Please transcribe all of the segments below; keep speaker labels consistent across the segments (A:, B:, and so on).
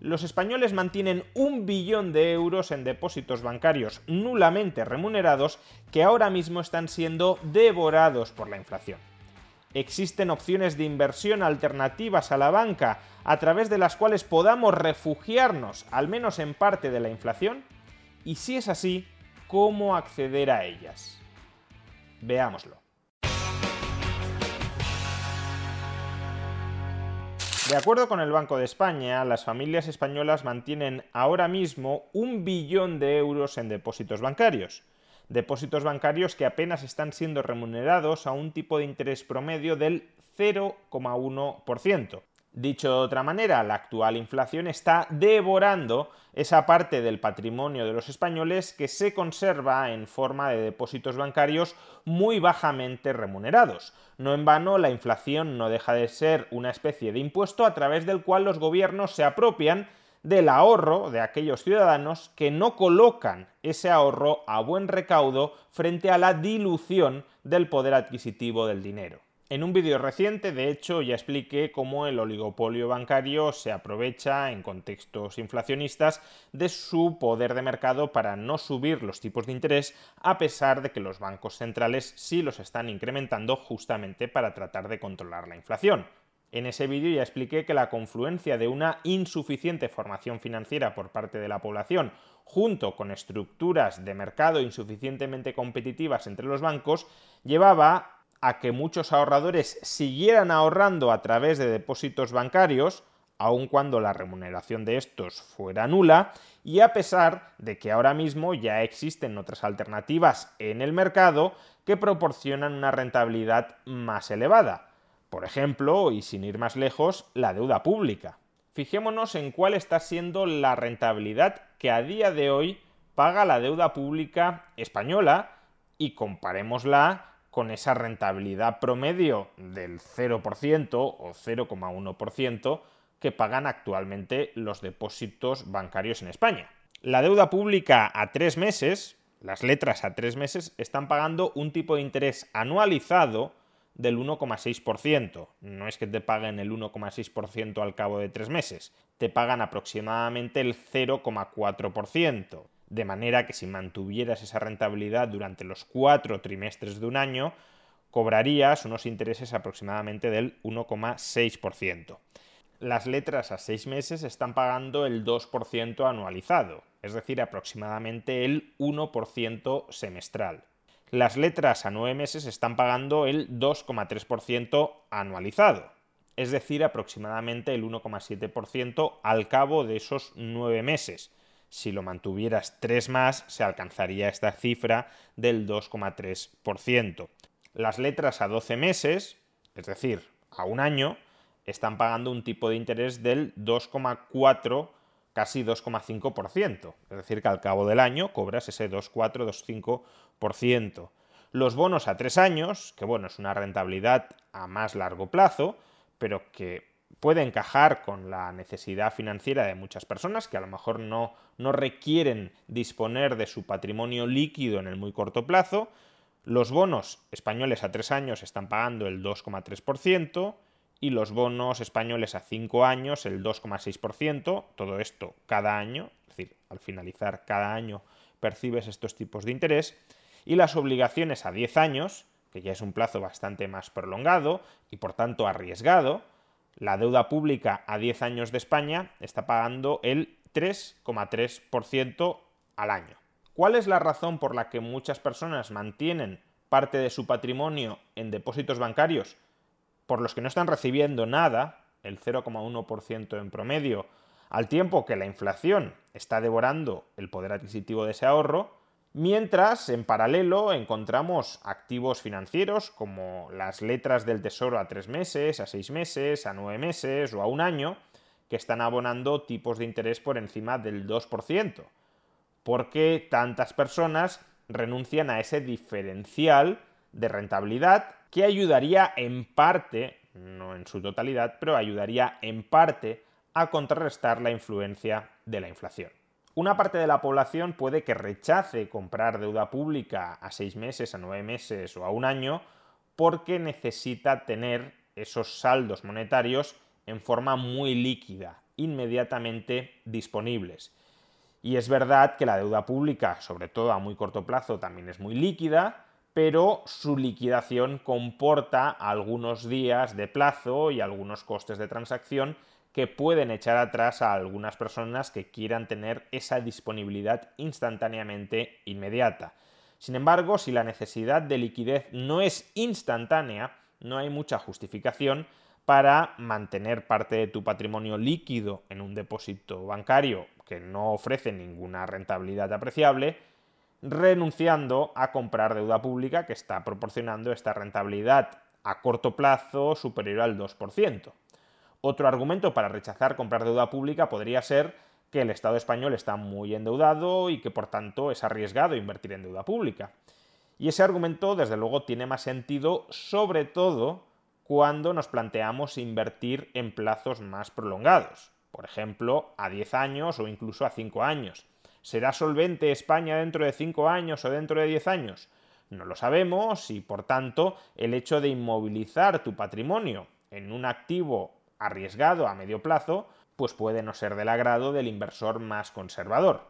A: Los españoles mantienen un billón de euros en depósitos bancarios nulamente remunerados que ahora mismo están siendo devorados por la inflación. Existen opciones de inversión alternativas a la banca a través de las cuales podamos refugiarnos, al menos en parte, de la inflación? Y si es así, ¿cómo acceder a ellas? Veámoslo. De acuerdo con el Banco de España, las familias españolas mantienen ahora mismo un billón de euros en depósitos bancarios. Depósitos bancarios que apenas están siendo remunerados a un tipo de interés promedio del 0,1%. Dicho de otra manera, la actual inflación está devorando esa parte del patrimonio de los españoles que se conserva en forma de depósitos bancarios muy bajamente remunerados. No en vano, la inflación no deja de ser una especie de impuesto a través del cual los gobiernos se apropian del ahorro de aquellos ciudadanos que no colocan ese ahorro a buen recaudo frente a la dilución del poder adquisitivo del dinero. En un vídeo reciente, de hecho, ya expliqué cómo el oligopolio bancario se aprovecha en contextos inflacionistas de su poder de mercado para no subir los tipos de interés, a pesar de que los bancos centrales sí los están incrementando justamente para tratar de controlar la inflación. En ese vídeo ya expliqué que la confluencia de una insuficiente formación financiera por parte de la población junto con estructuras de mercado insuficientemente competitivas entre los bancos llevaba a que muchos ahorradores siguieran ahorrando a través de depósitos bancarios, aun cuando la remuneración de estos fuera nula, y a pesar de que ahora mismo ya existen otras alternativas en el mercado que proporcionan una rentabilidad más elevada. Por ejemplo, y sin ir más lejos, la deuda pública. Fijémonos en cuál está siendo la rentabilidad que a día de hoy paga la deuda pública española y comparémosla con esa rentabilidad promedio del 0% o 0,1% que pagan actualmente los depósitos bancarios en España. La deuda pública a tres meses, las letras a tres meses, están pagando un tipo de interés anualizado del 1,6%. No es que te paguen el 1,6% al cabo de tres meses, te pagan aproximadamente el 0,4% de manera que si mantuvieras esa rentabilidad durante los cuatro trimestres de un año, cobrarías unos intereses aproximadamente del 1,6%. Las letras a seis meses están pagando el 2% anualizado, es decir, aproximadamente el 1% semestral. Las letras a nueve meses están pagando el 2,3% anualizado, es decir, aproximadamente el 1,7% al cabo de esos nueve meses si lo mantuvieras 3 más, se alcanzaría esta cifra del 2,3%. Las letras a 12 meses, es decir, a un año, están pagando un tipo de interés del 2,4, casi 2,5%. Es decir, que al cabo del año cobras ese 2,4, 2,5%. Los bonos a 3 años, que bueno, es una rentabilidad a más largo plazo, pero que puede encajar con la necesidad financiera de muchas personas que a lo mejor no, no requieren disponer de su patrimonio líquido en el muy corto plazo. Los bonos españoles a tres años están pagando el 2,3% y los bonos españoles a cinco años el 2,6%. Todo esto cada año, es decir, al finalizar cada año percibes estos tipos de interés. Y las obligaciones a 10 años, que ya es un plazo bastante más prolongado y por tanto arriesgado, la deuda pública a 10 años de España está pagando el 3,3% al año. ¿Cuál es la razón por la que muchas personas mantienen parte de su patrimonio en depósitos bancarios por los que no están recibiendo nada, el 0,1% en promedio, al tiempo que la inflación está devorando el poder adquisitivo de ese ahorro? Mientras, en paralelo, encontramos activos financieros como las letras del tesoro a tres meses, a seis meses, a nueve meses o a un año, que están abonando tipos de interés por encima del 2%. ¿Por qué tantas personas renuncian a ese diferencial de rentabilidad que ayudaría en parte, no en su totalidad, pero ayudaría en parte a contrarrestar la influencia de la inflación. Una parte de la población puede que rechace comprar deuda pública a seis meses, a nueve meses o a un año porque necesita tener esos saldos monetarios en forma muy líquida, inmediatamente disponibles. Y es verdad que la deuda pública, sobre todo a muy corto plazo, también es muy líquida, pero su liquidación comporta algunos días de plazo y algunos costes de transacción que pueden echar atrás a algunas personas que quieran tener esa disponibilidad instantáneamente inmediata. Sin embargo, si la necesidad de liquidez no es instantánea, no hay mucha justificación para mantener parte de tu patrimonio líquido en un depósito bancario que no ofrece ninguna rentabilidad apreciable, renunciando a comprar deuda pública que está proporcionando esta rentabilidad a corto plazo superior al 2%. Otro argumento para rechazar comprar deuda pública podría ser que el Estado español está muy endeudado y que por tanto es arriesgado invertir en deuda pública. Y ese argumento desde luego tiene más sentido sobre todo cuando nos planteamos invertir en plazos más prolongados, por ejemplo a 10 años o incluso a 5 años. ¿Será solvente España dentro de 5 años o dentro de 10 años? No lo sabemos y por tanto el hecho de inmovilizar tu patrimonio en un activo arriesgado a medio plazo, pues puede no ser del agrado del inversor más conservador.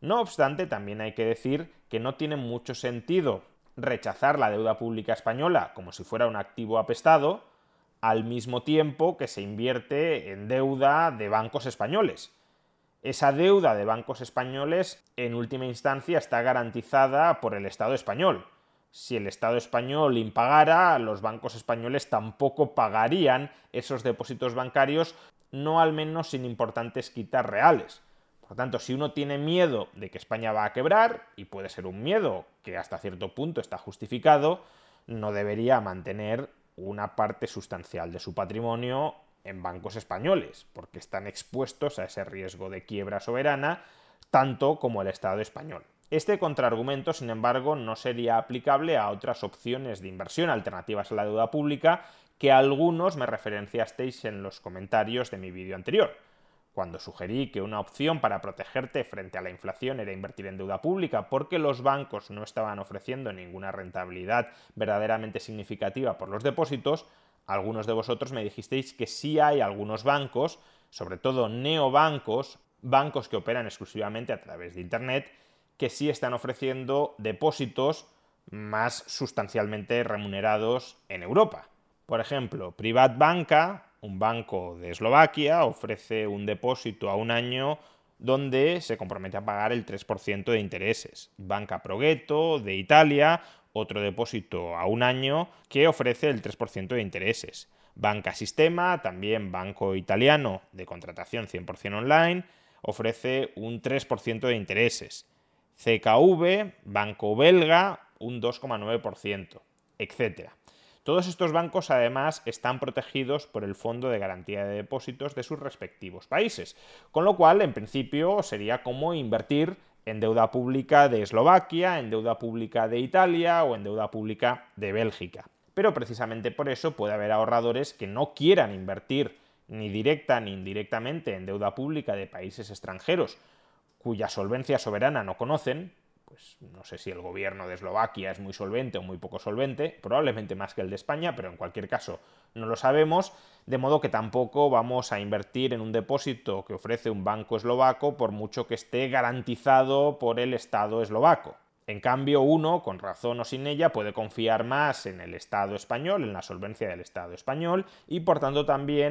A: No obstante, también hay que decir que no tiene mucho sentido rechazar la deuda pública española como si fuera un activo apestado, al mismo tiempo que se invierte en deuda de bancos españoles. Esa deuda de bancos españoles, en última instancia, está garantizada por el Estado español si el Estado español impagara, los bancos españoles tampoco pagarían esos depósitos bancarios, no al menos sin importantes quitas reales. Por tanto, si uno tiene miedo de que España va a quebrar, y puede ser un miedo que hasta cierto punto está justificado, no debería mantener una parte sustancial de su patrimonio en bancos españoles, porque están expuestos a ese riesgo de quiebra soberana, tanto como el Estado español. Este contraargumento, sin embargo, no sería aplicable a otras opciones de inversión alternativas a la deuda pública que algunos me referenciasteis en los comentarios de mi vídeo anterior. Cuando sugerí que una opción para protegerte frente a la inflación era invertir en deuda pública porque los bancos no estaban ofreciendo ninguna rentabilidad verdaderamente significativa por los depósitos, algunos de vosotros me dijisteis que sí hay algunos bancos, sobre todo neobancos, bancos que operan exclusivamente a través de Internet, que sí están ofreciendo depósitos más sustancialmente remunerados en Europa. Por ejemplo, Privat Banca, un banco de Eslovaquia, ofrece un depósito a un año donde se compromete a pagar el 3% de intereses. Banca Proghetto de Italia, otro depósito a un año que ofrece el 3% de intereses. Banca Sistema, también banco italiano de contratación 100% online, ofrece un 3% de intereses. CKV, banco belga, un 2,9%, etc. Todos estos bancos además están protegidos por el Fondo de Garantía de Depósitos de sus respectivos países, con lo cual en principio sería como invertir en deuda pública de Eslovaquia, en deuda pública de Italia o en deuda pública de Bélgica. Pero precisamente por eso puede haber ahorradores que no quieran invertir ni directa ni indirectamente en deuda pública de países extranjeros, cuya solvencia soberana no conocen, pues no sé si el gobierno de Eslovaquia es muy solvente o muy poco solvente, probablemente más que el de España, pero en cualquier caso no lo sabemos, de modo que tampoco vamos a invertir en un depósito que ofrece un banco eslovaco por mucho que esté garantizado por el Estado eslovaco. En cambio, uno, con razón o sin ella, puede confiar más en el Estado español, en la solvencia del Estado español, y por tanto también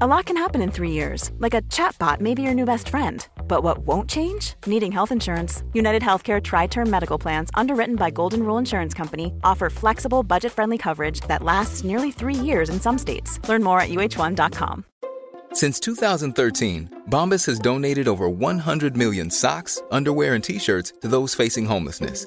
B: A lot can happen in three years, like a chatbot may be your new best friend. But what won't change? Needing health insurance. United Healthcare Tri Term Medical Plans, underwritten by Golden Rule Insurance Company, offer flexible, budget friendly coverage that lasts nearly three years in some states. Learn more at uh1.com.
C: Since 2013, Bombas has donated over 100 million socks, underwear, and t shirts to those facing homelessness.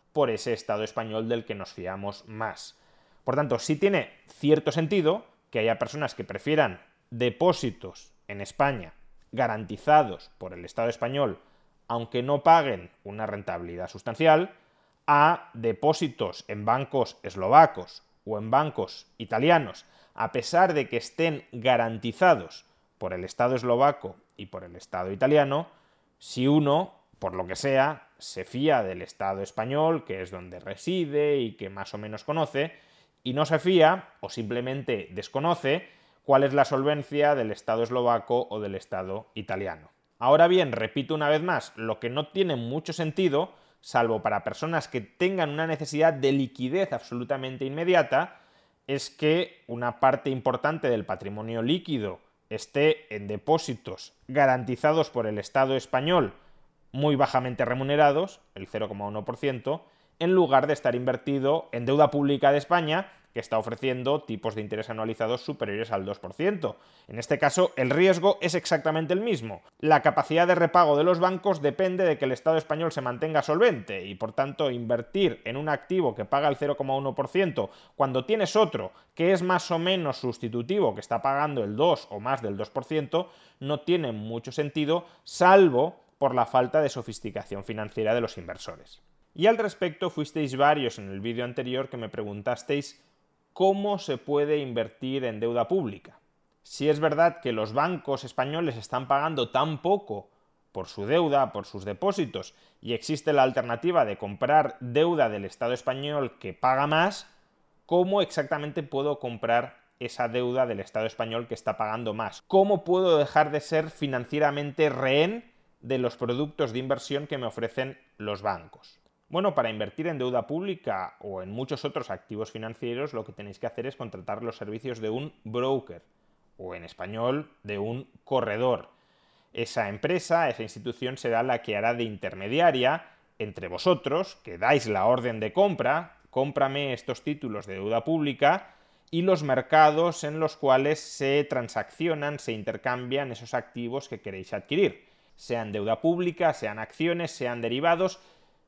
A: por ese Estado español del que nos fiamos más. Por tanto, sí tiene cierto sentido que haya personas que prefieran depósitos en España garantizados por el Estado español, aunque no paguen una rentabilidad sustancial, a depósitos en bancos eslovacos o en bancos italianos, a pesar de que estén garantizados por el Estado eslovaco y por el Estado italiano, si uno, por lo que sea, se fía del Estado español, que es donde reside y que más o menos conoce, y no se fía o simplemente desconoce cuál es la solvencia del Estado eslovaco o del Estado italiano. Ahora bien, repito una vez más, lo que no tiene mucho sentido, salvo para personas que tengan una necesidad de liquidez absolutamente inmediata, es que una parte importante del patrimonio líquido esté en depósitos garantizados por el Estado español muy bajamente remunerados, el 0,1%, en lugar de estar invertido en deuda pública de España, que está ofreciendo tipos de interés anualizados superiores al 2%. En este caso, el riesgo es exactamente el mismo. La capacidad de repago de los bancos depende de que el Estado español se mantenga solvente y, por tanto, invertir en un activo que paga el 0,1% cuando tienes otro que es más o menos sustitutivo, que está pagando el 2 o más del 2%, no tiene mucho sentido, salvo por la falta de sofisticación financiera de los inversores. Y al respecto fuisteis varios en el vídeo anterior que me preguntasteis cómo se puede invertir en deuda pública. Si es verdad que los bancos españoles están pagando tan poco por su deuda, por sus depósitos, y existe la alternativa de comprar deuda del Estado español que paga más, ¿cómo exactamente puedo comprar esa deuda del Estado español que está pagando más? ¿Cómo puedo dejar de ser financieramente rehén de los productos de inversión que me ofrecen los bancos. Bueno, para invertir en deuda pública o en muchos otros activos financieros, lo que tenéis que hacer es contratar los servicios de un broker, o en español, de un corredor. Esa empresa, esa institución será la que hará de intermediaria entre vosotros, que dais la orden de compra, cómprame estos títulos de deuda pública, y los mercados en los cuales se transaccionan, se intercambian esos activos que queréis adquirir sean deuda pública, sean acciones, sean derivados,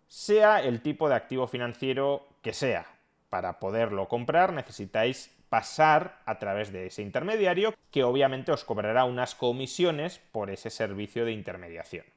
A: sea el tipo de activo financiero que sea. Para poderlo comprar necesitáis pasar a través de ese intermediario que obviamente os cobrará unas comisiones por ese servicio de intermediación.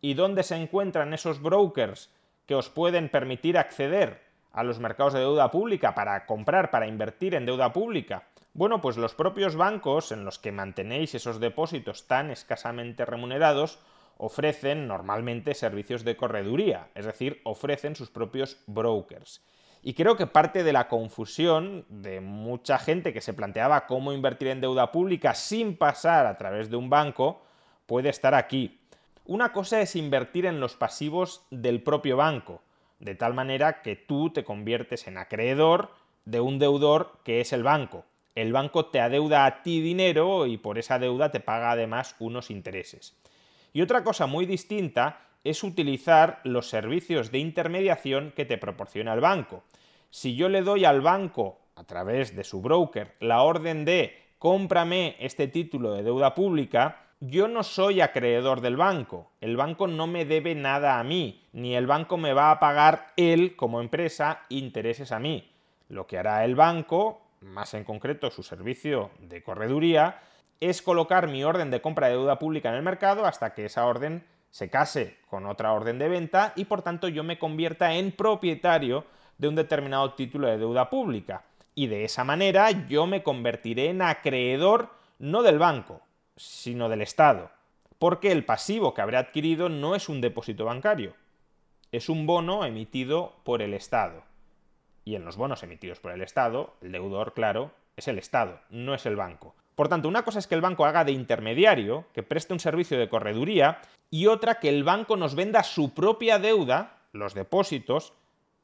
A: ¿Y dónde se encuentran esos brokers que os pueden permitir acceder a los mercados de deuda pública para comprar, para invertir en deuda pública? Bueno, pues los propios bancos en los que mantenéis esos depósitos tan escasamente remunerados ofrecen normalmente servicios de correduría, es decir, ofrecen sus propios brokers. Y creo que parte de la confusión de mucha gente que se planteaba cómo invertir en deuda pública sin pasar a través de un banco puede estar aquí. Una cosa es invertir en los pasivos del propio banco, de tal manera que tú te conviertes en acreedor de un deudor que es el banco. El banco te adeuda a ti dinero y por esa deuda te paga además unos intereses. Y otra cosa muy distinta es utilizar los servicios de intermediación que te proporciona el banco. Si yo le doy al banco, a través de su broker, la orden de cómprame este título de deuda pública, yo no soy acreedor del banco. El banco no me debe nada a mí, ni el banco me va a pagar él, como empresa, intereses a mí. Lo que hará el banco, más en concreto su servicio de correduría, es colocar mi orden de compra de deuda pública en el mercado hasta que esa orden se case con otra orden de venta y por tanto yo me convierta en propietario de un determinado título de deuda pública. Y de esa manera yo me convertiré en acreedor no del banco, sino del Estado, porque el pasivo que habré adquirido no es un depósito bancario, es un bono emitido por el Estado. Y en los bonos emitidos por el Estado, el deudor, claro, es el Estado, no es el banco. Por tanto, una cosa es que el banco haga de intermediario, que preste un servicio de correduría, y otra que el banco nos venda su propia deuda, los depósitos,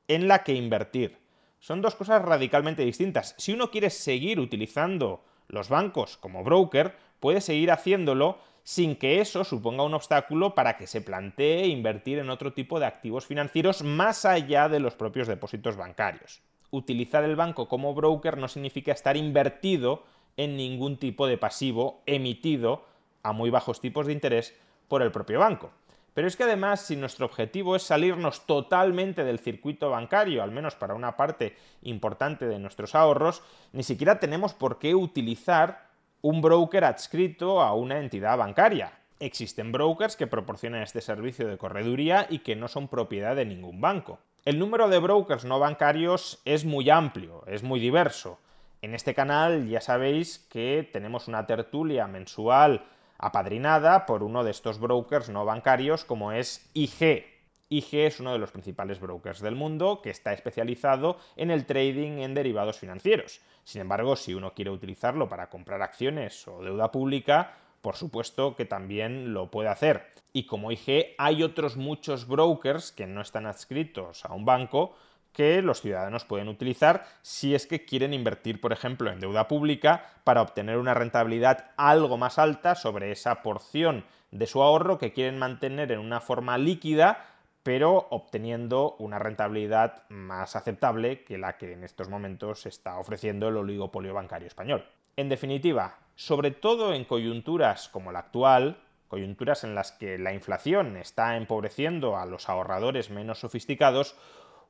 A: en la que invertir. Son dos cosas radicalmente distintas. Si uno quiere seguir utilizando los bancos como broker, puede seguir haciéndolo sin que eso suponga un obstáculo para que se plantee invertir en otro tipo de activos financieros más allá de los propios depósitos bancarios. Utilizar el banco como broker no significa estar invertido en ningún tipo de pasivo emitido a muy bajos tipos de interés por el propio banco. Pero es que además, si nuestro objetivo es salirnos totalmente del circuito bancario, al menos para una parte importante de nuestros ahorros, ni siquiera tenemos por qué utilizar un broker adscrito a una entidad bancaria. Existen brokers que proporcionan este servicio de correduría y que no son propiedad de ningún banco. El número de brokers no bancarios es muy amplio, es muy diverso. En este canal ya sabéis que tenemos una tertulia mensual apadrinada por uno de estos brokers no bancarios como es IG. IG es uno de los principales brokers del mundo que está especializado en el trading en derivados financieros. Sin embargo, si uno quiere utilizarlo para comprar acciones o deuda pública, por supuesto que también lo puede hacer. Y como IG, hay otros muchos brokers que no están adscritos a un banco que los ciudadanos pueden utilizar si es que quieren invertir, por ejemplo, en deuda pública para obtener una rentabilidad algo más alta sobre esa porción de su ahorro que quieren mantener en una forma líquida pero obteniendo una rentabilidad más aceptable que la que en estos momentos está ofreciendo el oligopolio bancario español. En definitiva, sobre todo en coyunturas como la actual, coyunturas en las que la inflación está empobreciendo a los ahorradores menos sofisticados,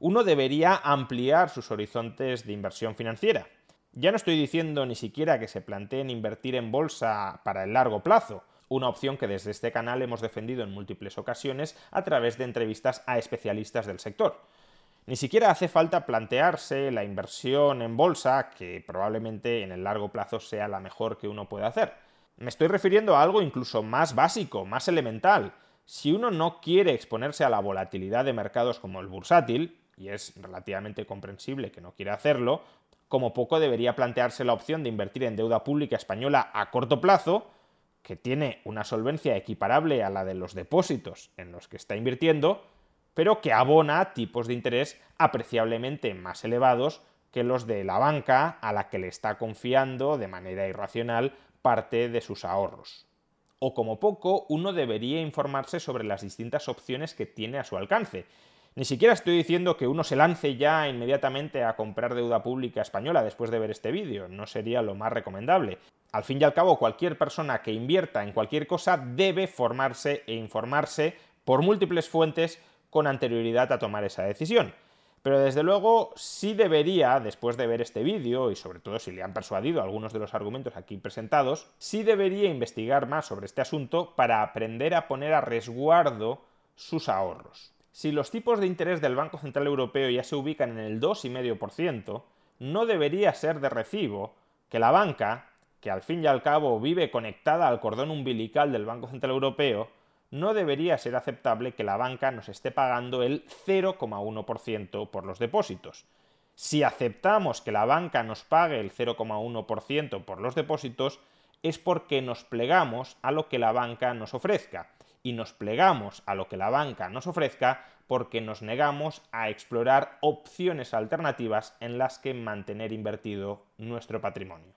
A: uno debería ampliar sus horizontes de inversión financiera. Ya no estoy diciendo ni siquiera que se planteen invertir en bolsa para el largo plazo, una opción que desde este canal hemos defendido en múltiples ocasiones a través de entrevistas a especialistas del sector. Ni siquiera hace falta plantearse la inversión en bolsa, que probablemente en el largo plazo sea la mejor que uno pueda hacer. Me estoy refiriendo a algo incluso más básico, más elemental. Si uno no quiere exponerse a la volatilidad de mercados como el bursátil, y es relativamente comprensible que no quiera hacerlo, como poco debería plantearse la opción de invertir en deuda pública española a corto plazo, que tiene una solvencia equiparable a la de los depósitos en los que está invirtiendo, pero que abona tipos de interés apreciablemente más elevados que los de la banca a la que le está confiando de manera irracional parte de sus ahorros. O como poco, uno debería informarse sobre las distintas opciones que tiene a su alcance ni siquiera estoy diciendo que uno se lance ya inmediatamente a comprar deuda pública española después de ver este vídeo, no sería lo más recomendable. Al fin y al cabo, cualquier persona que invierta en cualquier cosa debe formarse e informarse por múltiples fuentes con anterioridad a tomar esa decisión. Pero desde luego sí debería, después de ver este vídeo, y sobre todo si le han persuadido algunos de los argumentos aquí presentados, sí debería investigar más sobre este asunto para aprender a poner a resguardo sus ahorros. Si los tipos de interés del Banco Central Europeo ya se ubican en el 2,5%, no debería ser de recibo que la banca, que al fin y al cabo vive conectada al cordón umbilical del Banco Central Europeo, no debería ser aceptable que la banca nos esté pagando el 0,1% por los depósitos. Si aceptamos que la banca nos pague el 0,1% por los depósitos, es porque nos plegamos a lo que la banca nos ofrezca y nos plegamos a lo que la banca nos ofrezca porque nos negamos a explorar opciones alternativas en las que mantener invertido nuestro patrimonio.